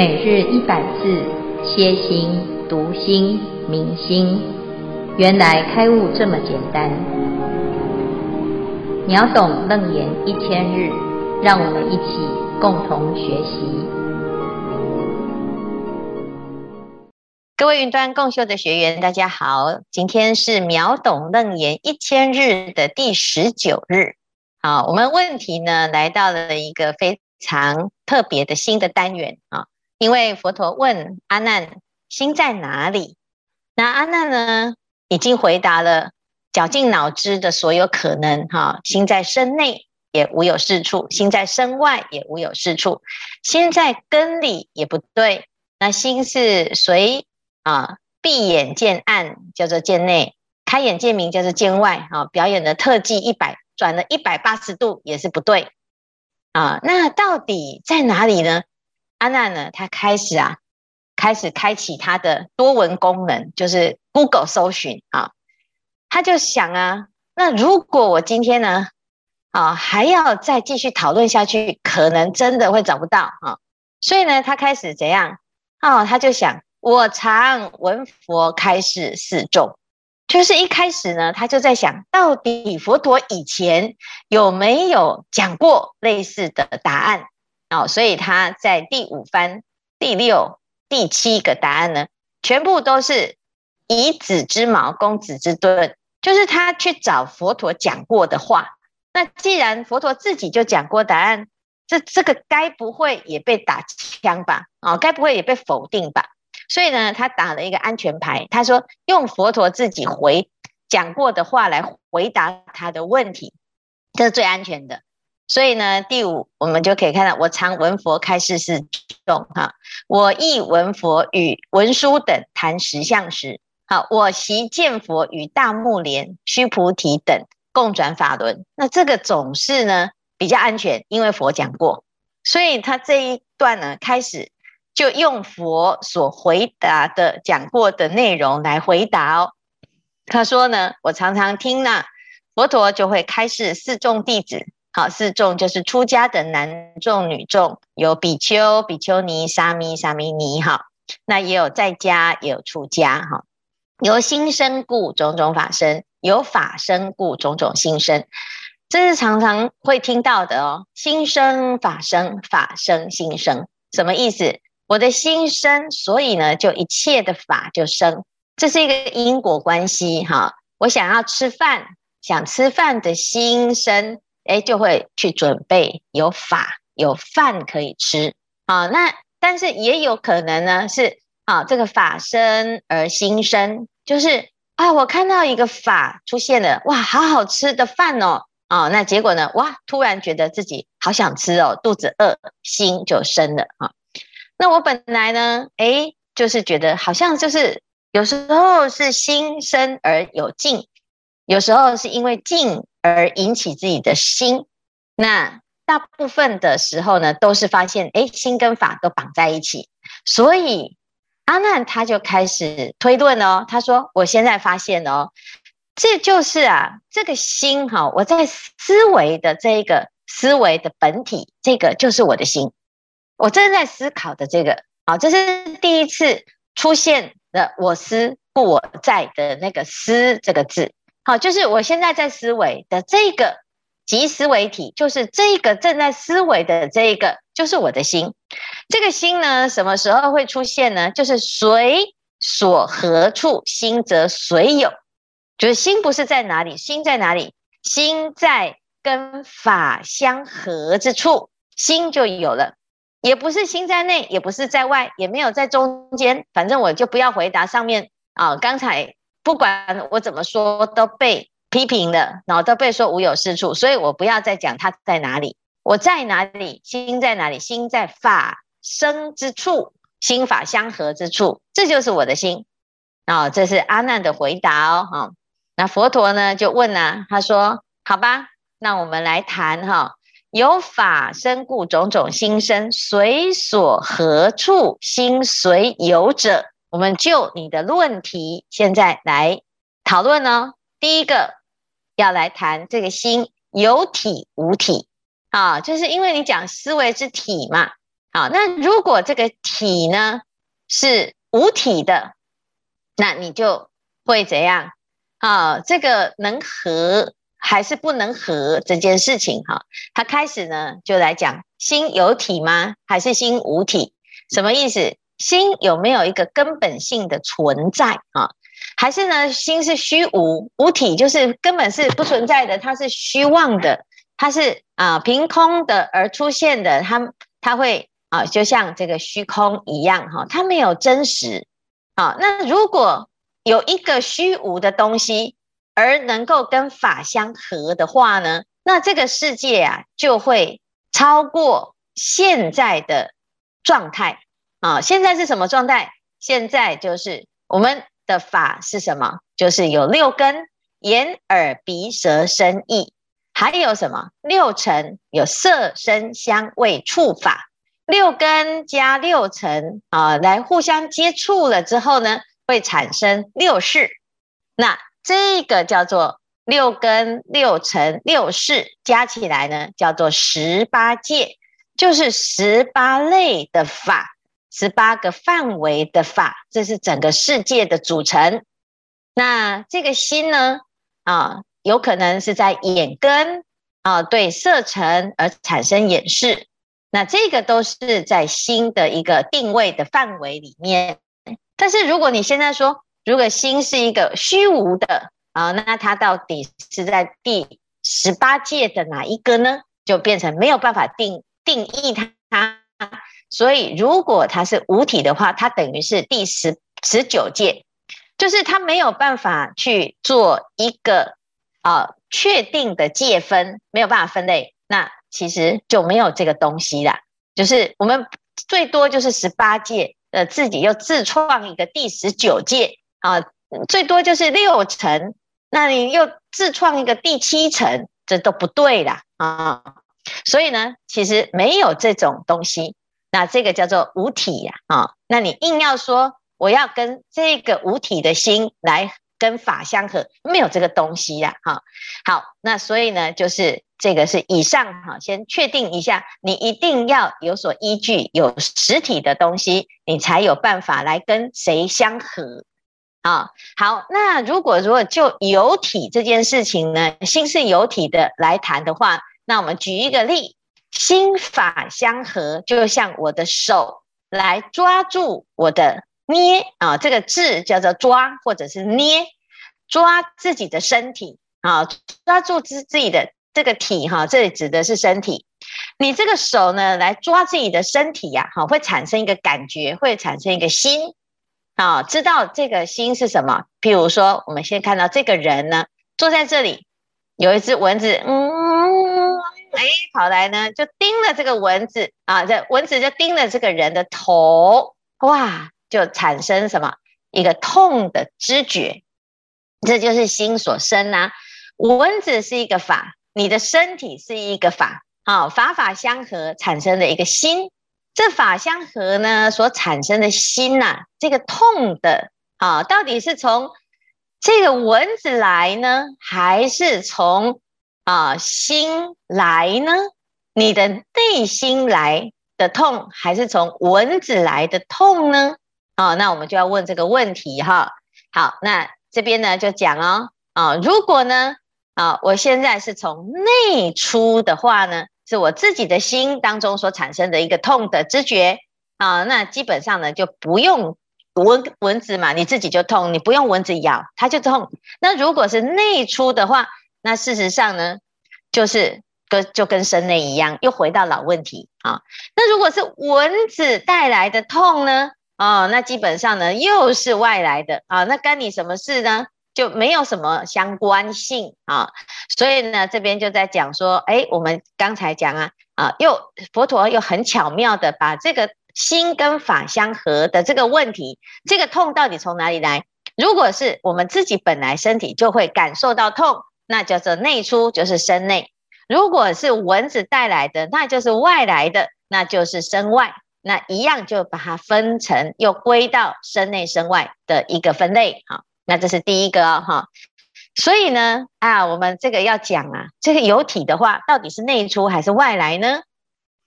每日一百字，歇心、读心、明心，原来开悟这么简单。秒懂楞严一千日，让我们一起共同学习。各位云端共修的学员，大家好，今天是秒懂楞严一千日的第十九日。好，我们问题呢，来到了一个非常特别的新的单元啊。因为佛陀问阿难心在哪里，那阿难呢已经回答了绞尽脑汁的所有可能哈，心在身内也无有是处，心在身外也无有是处，心在根里也不对，那心是随啊闭眼见暗叫做见内，开眼见明叫做见外啊，表演的特技一百转了一百八十度也是不对啊，那到底在哪里呢？阿娜呢，她开始啊，开始开启她的多闻功能，就是 Google 搜寻啊，她就想啊，那如果我今天呢，啊，还要再继续讨论下去，可能真的会找不到啊，所以呢，他开始怎样？哦，他就想，我常闻佛开示示众，就是一开始呢，他就在想到底佛陀以前有没有讲过类似的答案？哦，所以他在第五番、第六、第七个答案呢，全部都是以子之矛攻子之盾，就是他去找佛陀讲过的话。那既然佛陀自己就讲过答案，这这个该不会也被打枪吧？哦，该不会也被否定吧？所以呢，他打了一个安全牌，他说用佛陀自己回讲过的话来回答他的问题，这是最安全的。所以呢，第五我们就可以看到，我常闻佛开示示众哈，我亦闻佛与文殊等谈实相时，好，我习见佛与大目连、须菩提等共转法轮。那这个总是呢比较安全，因为佛讲过，所以他这一段呢开始就用佛所回答的讲过的内容来回答哦。他说呢，我常常听呢，佛陀就会开示四众弟子。好，四众就是出家的男众、女众，有比丘、比丘尼、沙弥、沙弥尼。哈，那也有在家，也有出家。哈，由心生故，种种法生；由法生故，种种心生。这是常常会听到的哦。心生法生，法生心生，什么意思？我的心生，所以呢，就一切的法就生。这是一个因果关系。哈，我想要吃饭，想吃饭的心生。哎，就会去准备有法有饭可以吃，好，那但是也有可能呢，是啊，这个法生而心生，就是啊，我看到一个法出现了，哇，好好吃的饭哦，啊，那结果呢，哇，突然觉得自己好想吃哦，肚子饿，心就生了啊。那我本来呢，哎，就是觉得好像就是有时候是心生而有境，有时候是因为静。而引起自己的心，那大部分的时候呢，都是发现，哎，心跟法都绑在一起，所以阿难他就开始推论哦，他说：“我现在发现哦，这就是啊，这个心哈，我在思维的这个思维的本体，这个就是我的心，我正在思考的这个，好，这是第一次出现的‘我思故我在’的那个‘思’这个字。”好，就是我现在在思维的这个即思维体，就是这个正在思维的这一个，就是我的心。这个心呢，什么时候会出现呢？就是随所何处，心则随有。就是心不是在哪里，心在哪里？心在跟法相合之处，心就有了。也不是心在内，也不是在外，也没有在中间。反正我就不要回答上面啊，刚才。不管我怎么说，都被批评了，然后都被说无有是处，所以我不要再讲他在哪里，我在哪里，心在哪里，心在法生之处，心法相合之处，这就是我的心。啊，这是阿难的回答哦。哈，那佛陀呢就问啊，他说：好吧，那我们来谈哈，有法生故，种种心生，随所何处，心随有者。我们就你的论题，现在来讨论呢。第一个要来谈这个心有体无体啊，就是因为你讲思维之体嘛，好，那如果这个体呢是无体的，那你就会怎样？啊，这个能合还是不能合这件事情哈，他开始呢就来讲心有体吗？还是心无体？什么意思？心有没有一个根本性的存在啊？还是呢心是虚无无体，就是根本是不存在的，它是虚妄的，它是啊凭空的而出现的，它它会啊就像这个虚空一样哈，它没有真实啊。那如果有一个虚无的东西，而能够跟法相合的话呢，那这个世界啊就会超过现在的状态啊。现在是什么状态？现在就是我们的法是什么？就是有六根：眼、耳、鼻、舌、身、意，还有什么？六尘，有色、声、香、味、触、法。六根加六尘啊，来互相接触了之后呢，会产生六识，那这个叫做六根、六尘、六识加起来呢，叫做十八界，就是十八类的法，十八个范围的法，这是整个世界的组成。那这个心呢，啊，有可能是在眼根啊，对色尘而产生眼识，那这个都是在心的一个定位的范围里面。但是如果你现在说，如果心是一个虚无的啊，那它到底是在第十八界的哪一个呢？就变成没有办法定定义它。所以如果它是无体的话，它等于是第十十九界，就是它没有办法去做一个啊确定的界分，没有办法分类，那其实就没有这个东西啦。就是我们最多就是十八界。呃，自己又自创一个第十九界啊，最多就是六层，那你又自创一个第七层，这都不对啦啊！所以呢，其实没有这种东西，那这个叫做无体呀啊！那你硬要说我要跟这个无体的心来跟法相合，没有这个东西呀哈。好，那所以呢，就是。这个是以上哈，先确定一下，你一定要有所依据，有实体的东西，你才有办法来跟谁相合啊。好，那如果如果就有体这件事情呢，心是有体的来谈的话，那我们举一个例，心法相合，就像我的手来抓住我的捏啊，这个字叫做抓或者是捏，抓自己的身体啊，抓住自自己的。这个体哈，这里指的是身体。你这个手呢，来抓自己的身体呀，哈，会产生一个感觉，会产生一个心，啊，知道这个心是什么？譬如说，我们先看到这个人呢，坐在这里，有一只蚊子，嗯，哎，跑来呢，就叮了这个蚊子啊，这蚊子就叮了这个人的头，哇，就产生什么？一个痛的知觉，这就是心所生呐。蚊子是一个法。你的身体是一个法，啊，法法相合产生的一个心，这法相合呢所产生的心呐、啊，这个痛的啊，到底是从这个蚊子来呢，还是从啊心来呢？你的内心来的痛，还是从蚊子来的痛呢？啊，那我们就要问这个问题哈。好，那这边呢就讲哦，啊，如果呢？啊，我现在是从内出的话呢，是我自己的心当中所产生的一个痛的知觉啊。那基本上呢，就不用蚊蚊子嘛，你自己就痛，你不用蚊子咬，它就痛。那如果是内出的话，那事实上呢，就是跟就跟身内一样，又回到老问题啊。那如果是蚊子带来的痛呢？啊，那基本上呢，又是外来的啊。那干你什么事呢？就没有什么相关性啊，所以呢，这边就在讲说，哎，我们刚才讲啊，啊，又佛陀又很巧妙的把这个心跟法相合的这个问题，这个痛到底从哪里来？如果是我们自己本来身体就会感受到痛，那叫做内出，就是身内；如果是蚊子带来的，那就是外来的，那就是身外。那一样就把它分成，又归到身内身外的一个分类，好。那这是第一个哈、所以呢，啊，我们这个要讲啊，这个有体的话，到底是内出还是外来呢？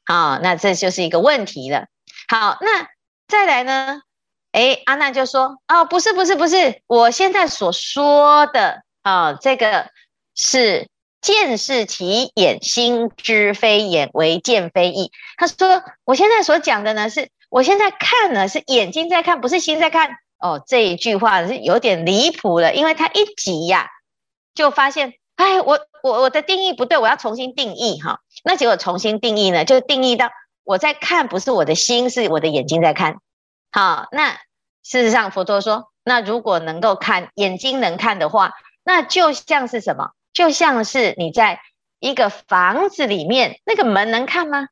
好，那这就是一个问题了。好，那再来呢？哎，阿难就说：哦，不是，不是，不是，我现在所说的啊，这个是见是其眼，心知非眼，为见非意。他说，我现在所讲的呢，是我现在看呢，是眼睛在看，不是心在看。哦，这一句话是有点离谱了，因为他一急呀、就发现，哎，我我我的定义不对，我要重新定义哈。那结果重新定义呢，就定义到我在看，不是我的心，是我的眼睛在看。好，那事实上佛陀说，那如果能够看，眼睛能看的话，那就像是什么？就像是你在一个房子里面，那个门能看吗？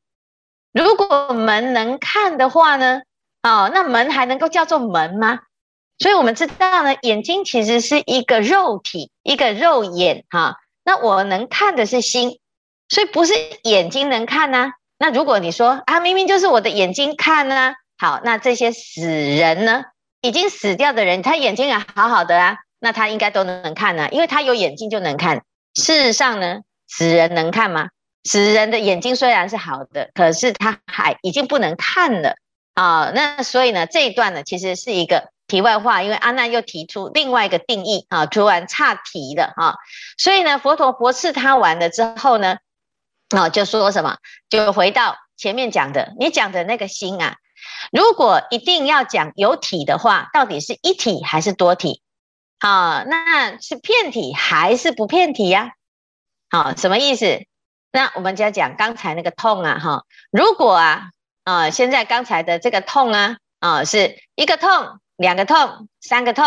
如果门能看的话呢？哦，那门还能够叫做门吗？所以我们知道呢，眼睛其实是一个肉体，一个肉眼哈。那我能看的是心，所以不是眼睛能看呐。那如果你说啊，明明就是我的眼睛看呢，好，那这些死人呢，已经死掉的人，他眼睛也好好的啊，那他应该都能看呢，因为他有眼睛就能看。事实上呢，死人能看吗？死人的眼睛虽然是好的，可是他还已经不能看了啊。那所以呢，这一段呢，其实是一个。题外话，因为阿难又提出另外一个定义啊，突然岔题了啊，所以呢，佛陀驳斥他完了之后呢，啊，就说什么？就回到前面讲的，你讲的那个心啊，如果一定要讲有体的话，到底是一体还是多体？好，那是片体还是不片体呀？好，什么意思？那我们就要讲刚才那个痛啊，哈，如果啊，啊，现在刚才的这个痛啊，啊，是一个痛。两个痛，三个痛，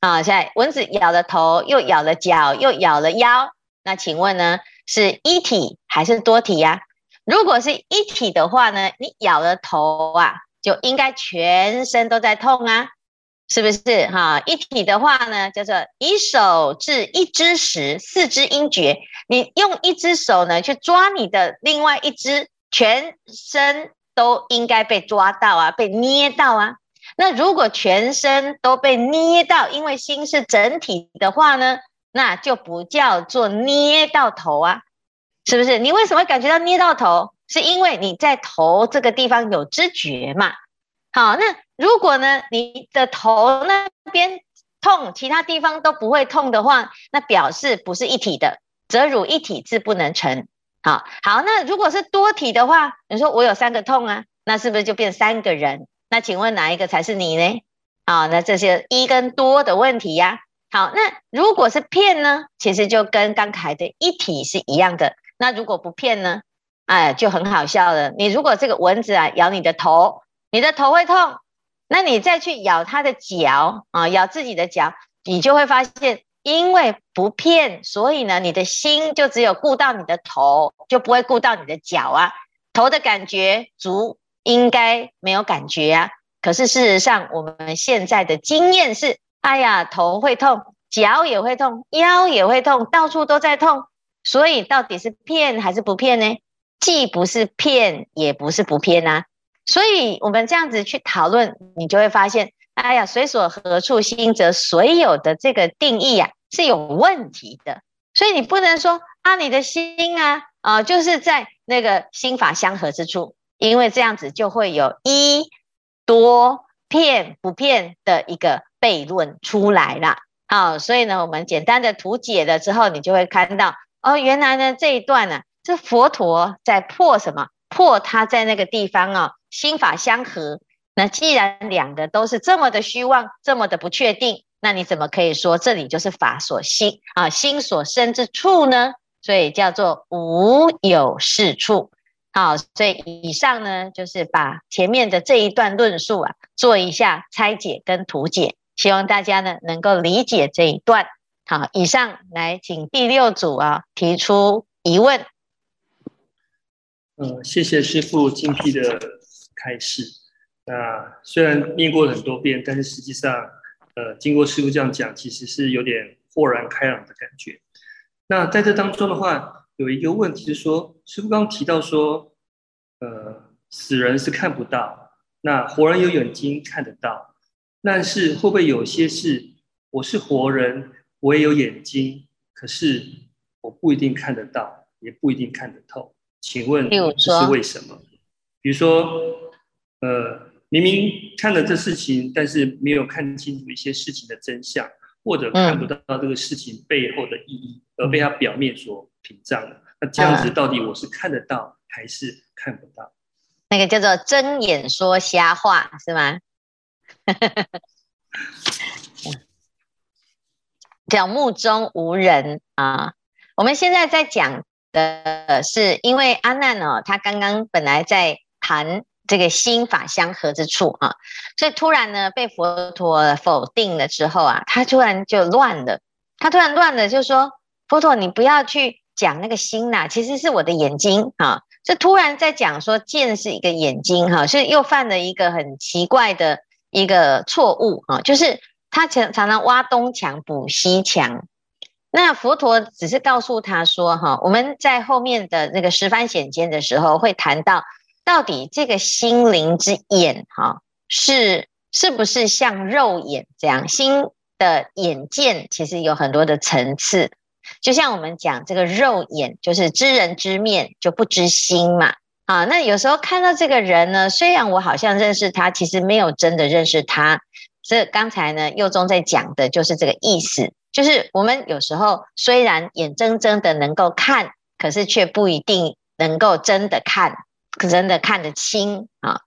啊！现在蚊子咬了头，又咬了脚，又咬了腰。那请问呢，是一体还是多体呀？如果是一体的话呢，你咬了头啊，就应该全身都在痛啊，是不是？哈，一体的话呢，叫做以手治一只时，四肢应觉。你用一只手呢去抓你的另外一只，全身都应该被抓到啊，被捏到啊。那如果全身都被捏到，因为心是整体的话呢，那就不叫做捏到头啊，是不是？你为什么感觉到捏到头？是因为你在头这个地方有知觉嘛？好，那如果呢，你的头那边痛，其他地方都不会痛的话，那表示不是一体的，则汝一体字不能成。好好，那如果是多体的话，你说我有三个痛啊，那是不是就变三个人？那请问哪一个才是你呢？啊，那这些一跟多的问题呀。好，那如果是遍呢？其实就跟刚才的一体是一样的。那如果不遍呢？哎，就很好笑了。你如果这个蚊子啊咬你的头，你的头会痛，那你再去咬它的脚啊，咬自己的脚，你就会发现，因为不遍，所以呢，你的心就只有顾到你的头，就不会顾到你的脚啊。头的感觉足。应该没有感觉啊，可是事实上，我们现在的经验是，哎呀，头会痛，脚也会痛，腰也会痛，到处都在痛，所以到底是遍还是不遍呢？既不是遍，也不是不遍啊。所以我们这样子去讨论，你就会发现，哎呀，随所何处心，则随有的这个定义呀、啊、是有问题的。所以你不能说啊，你的心啊，啊、就是在那个心法相合之处。因为这样子就会有一多遍不遍的一个悖论出来了，好，所以呢，我们简单的图解了之后，你就会看到，哦，原来呢这一段呢，这佛陀在破什么？破他在那个地方啊，心法相合。那既然两个都是这么的虚妄，这么的不确定，那你怎么可以说这里就是法所心啊，心所生之处呢？所以叫做无有是处。好，所以以上呢，就是把前面的这一段论述啊，做一下拆解跟图解，希望大家呢能够理解这一段。好，以上来请第六组啊提出疑问。嗯，谢谢师父精辟的开示。那虽然念过很多遍，但是实际上，呃，经过师父这样讲，其实是有点豁然开朗的感觉。那在这当中的话，有一个问题是说，师傅刚刚提到说，呃，死人是看不到，那活人有眼睛看得到，但是会不会有些事，我是活人，我也有眼睛，可是我不一定看得到，也不一定看得透，请问这是为什么？比如说，呃，明明看了这事情，但是没有看清楚一些事情的真相，或者看不到这个事情背后的意义，而被它表面所屏障了。那这样子到底我是看得到还是看不到？那个叫做睁眼说瞎话，是吗？叫目中无人啊！我们现在在讲的是，因为阿难哦，他刚刚本来在谈这个心法相合之处啊，所以突然呢被佛陀否定了之后啊，他突然就乱了，他突然乱了，就说：“佛陀，你不要去讲那个心呐，其实是我的眼睛啊。”这突然在讲说见是一个眼睛哈，所以又犯了一个很奇怪的一个错误啊，就是他常常常挖东墙补西墙。那佛陀只是告诉他说哈，我们在后面的那个十番显见的时候会谈到，到底这个心灵之眼哈是是不是像肉眼这样？心的眼见其实有很多的层次。就像我们讲这个肉眼，就是知人知面就不知心嘛。啊，那有时候看到这个人呢，虽然我好像认识他，其实没有真的认识他。所以刚才呢，佑宗在讲的就是这个意思，就是我们有时候虽然眼睁睁的能够看，可是却不一定能够真的看，真的看得清啊。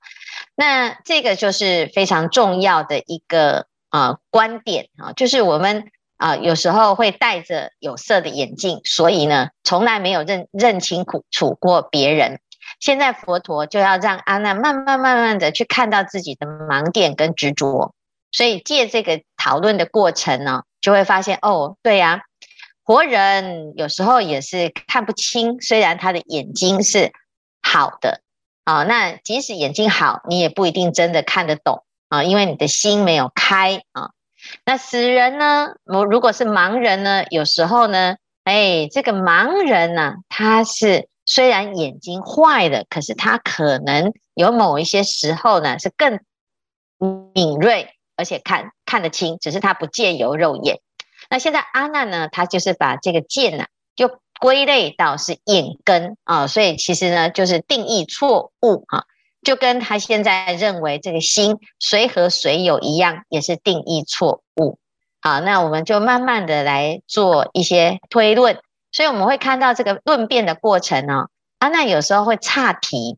那这个就是非常重要的一个啊观点啊，就是我们。啊，有时候会戴着有色的眼镜，所以呢，从来没有认认清苦楚过别人。现在佛陀就要让阿难慢慢慢慢的去看到自己的盲点跟执着，所以借这个讨论的过程呢，就会发现哦，对呀，活人有时候也是看不清，虽然他的眼睛是好的啊，那即使眼睛好，你也不一定真的看得懂啊，因为你的心没有开啊。那死人呢？我如果是盲人呢？有时候呢，哎，这个盲人呢、他是虽然眼睛坏了，可是他可能有某一些时候呢，是更敏锐，而且看看得清，只是他不借由肉眼。那现在阿难呢，他就是把这个见呢、就归类到是眼根啊，所以其实呢，就是定义错误啊。就跟他现在认为这个心随和随有一样，也是定义错误。好，那我们就慢慢的来做一些推论。所以我们会看到这个论辩的过程哦。阿难有时候会岔题，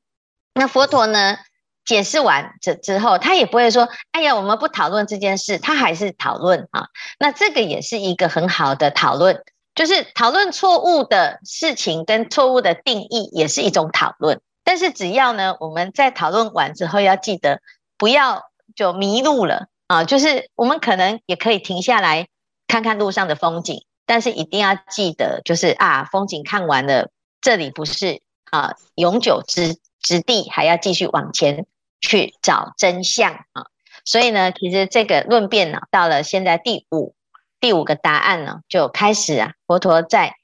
那佛陀呢解释完这之后，他也不会说：“哎呀，我们不讨论这件事。”他还是讨论啊。那这个也是一个很好的讨论，就是讨论错误的事情跟错误的定义，也是一种讨论。但是只要呢，我们在讨论完之后要记得不要就迷路了啊！就是我们可能也可以停下来看看路上的风景，但是一定要记得，就是啊，风景看完了，这里不是啊永久之之地，还要继续往前去找真相啊！所以呢，其实这个论辩呢，到了现在第五第五个答案呢，就开始啊，佛陀在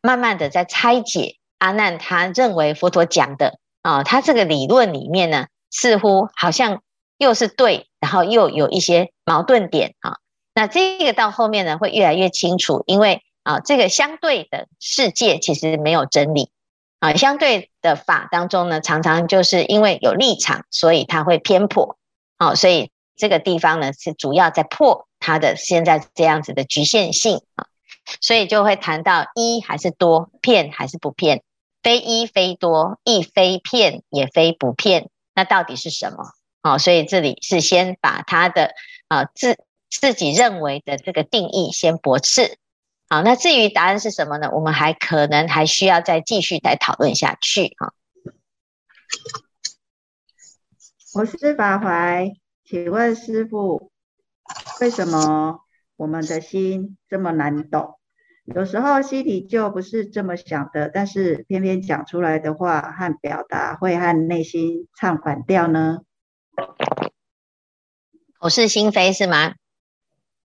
慢慢的在拆解。阿难他认为佛陀讲的啊，他这个理论里面呢，似乎好像又是对，然后又有一些矛盾点啊。那这个到后面呢，会越来越清楚，因为啊，这个相对的世界其实没有真理啊，相对的法当中呢，常常就是因为有立场，所以它会偏颇啊，所以这个地方呢，是主要在破它的现在这样子的局限性啊。所以就会谈到一还是多，骗还是不骗，非一非多，亦非骗也非不骗，那到底是什么？哦，所以这里是先把他的啊自自己认为的这个定义先驳斥。好，那至于答案是什么呢？我们还可能还需要再继续再讨论下去啊。我是法怀，请问师傅，为什么？我们的心这么难懂，有时候心里就不是这么想的，但是偏偏讲出来的话和表达会和内心唱反调呢？口是心非是吗？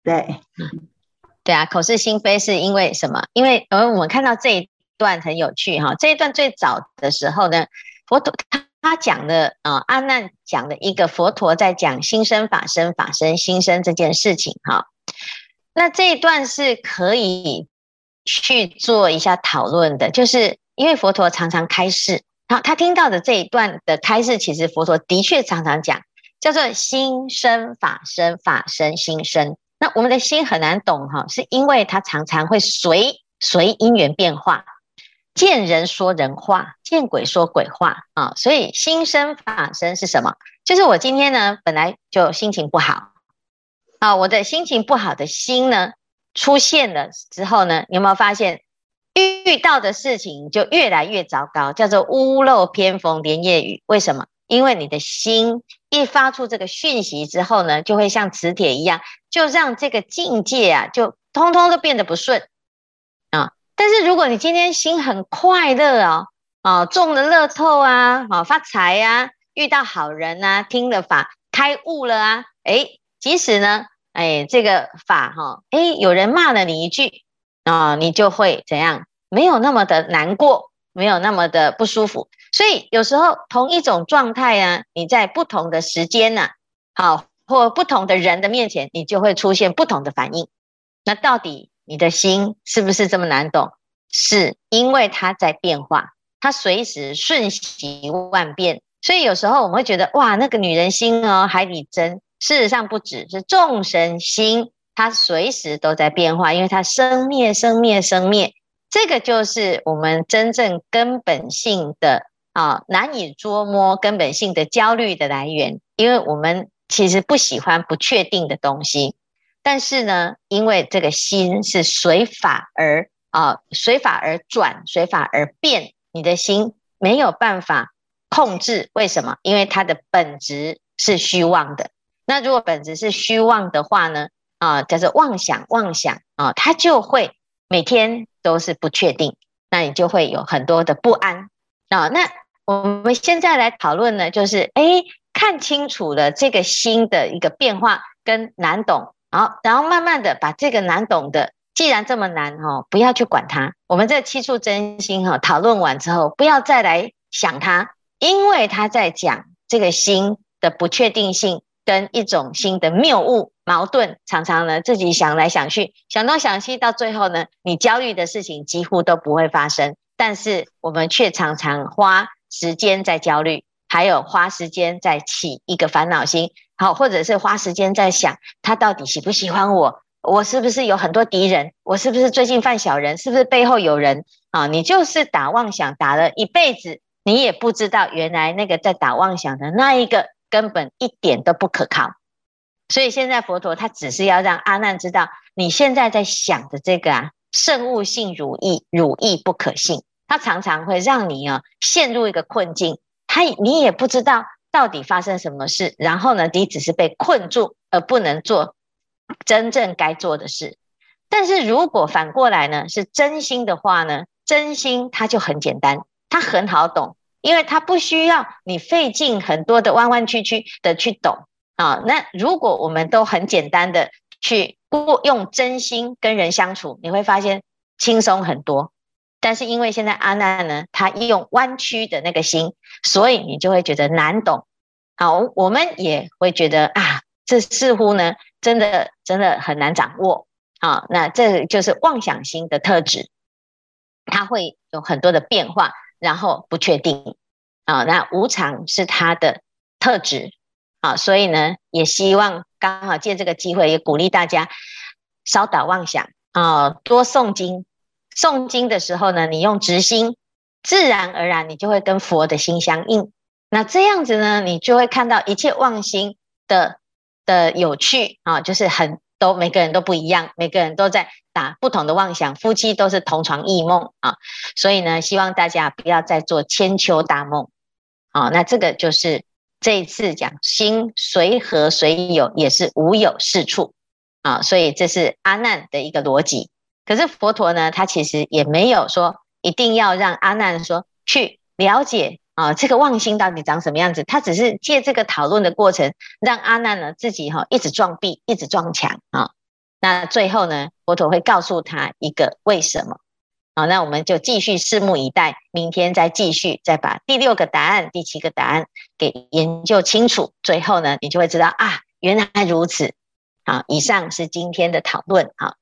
对，对啊，口是心非是因为什么？因为呃，我们看到这一段很有趣哈，这一段最早的时候呢，佛陀他讲的啊，阿难讲的一个佛陀在讲心生法生法生心生这件事情哈。那这一段是可以去做一下讨论的，就是因为佛陀常常开示，好，他听到的这一段的开示，其实佛陀的确常常讲，叫做心生法生，法生心生。那我们的心很难懂哈，是因为它常常会随随因缘变化，见人说人话，见鬼说鬼话啊。所以心生法生是什么？就是我今天呢，本来就心情不好啊，我的心情不好的心呢，出现了之后呢，有没有发现遇到的事情就越来越糟糕，叫做屋漏偏逢连夜雨？为什么？因为你的心一发出这个讯息之后呢，就会像磁铁一样，就让这个境界啊，就通通都变得不顺。但是如果你今天心很快乐哦，哦，中了乐透啊，哦，发财啊，遇到好人啊，听了法开悟了啊，诶，即使呢，诶，这个法哈，诶，有人骂了你一句啊，你就会怎样？没有那么的难过，没有那么的不舒服。所以有时候同一种状态啊，你在不同的时间呢，好，或不同的人的面前，你就会出现不同的反应。那到底你的心是不是这么难懂？是因为它在变化，它随时瞬息万变。所以有时候我们会觉得，哇，那个女人心哦，海底针。事实上不只是众生心，它随时都在变化，因为它生灭、生灭、生灭。这个就是我们真正根本性的。啊，难以捉摸根本性的焦虑的来源，因为我们其实不喜欢不确定的东西，但是呢，因为这个心是随法而啊，随法而转，随法而变，你的心没有办法控制。为什么？因为它的本质是虚妄的。那如果本质是虚妄的话呢？啊，叫做妄想，妄想啊，它就会每天都是不确定，那你就会有很多的不安。啊，那我们现在来讨论呢，就是哎，看清楚了这个心的一个变化跟难懂，好然后慢慢的把这个难懂的，既然这么难哦，不要去管它。我们这七处真心哈，讨论完之后，不要再来想它，因为他在讲这个心的不确定性跟一种心的谬误矛盾，常常呢自己想来想去，想东想西，到最后呢，你焦虑的事情几乎都不会发生。但是我们却常常花时间在焦虑，还有花时间在起一个烦恼心，好，或者是花时间在想他到底喜不喜欢我，我是不是有很多敌人，我是不是最近犯小人，是不是背后有人啊？你就是打妄想打了一辈子，你也不知道原来那个在打妄想的那一个根本一点都不可靠。所以现在佛陀他只是要让阿难知道，你现在在想的这个啊，圣物性如意，如意不可信。他常常会让你啊陷入一个困境，他你也不知道到底发生什么事，然后呢，你只是被困住而不能做真正该做的事。但是如果反过来呢，是真心的话呢，真心它就很简单，它很好懂，因为它不需要你费尽很多的弯弯曲曲的去懂啊。那如果我们都很简单的去过用真心跟人相处，你会发现轻松很多。但是因为现在阿难呢，他用弯曲的那个心，所以你就会觉得难懂。好，我们也会觉得啊，这似乎呢，真的真的很难掌握。好，那这就是妄想心的特质，它会有很多的变化，然后不确定。啊，那无常是它的特质。啊，所以呢，也希望刚好借这个机会，也鼓励大家少打妄想啊，多诵经。诵经的时候呢，你用直心，自然而然你就会跟佛的心相应。那这样子呢，你就会看到一切妄心的的有趣啊，就是很都每个人都不一样，每个人都在打不同的妄想，夫妻都是同床异梦啊。所以呢，希望大家不要再做千秋大梦。好，那这个就是这一次讲心随和随有，也是无有是处啊。所以这是阿难的一个逻辑。可是佛陀呢，他其实也没有说一定要让阿难说去了解啊，这个妄心到底长什么样子。他只是借这个讨论的过程，让阿难呢自己哈一直撞壁，一直撞墙啊。那最后呢，佛陀会告诉他一个为什么。好，那我们就继续拭目以待，明天再继续再把第六个答案、第七个答案给研究清楚。最后呢，你就会知道啊，原来如此。好，以上是今天的讨论。好。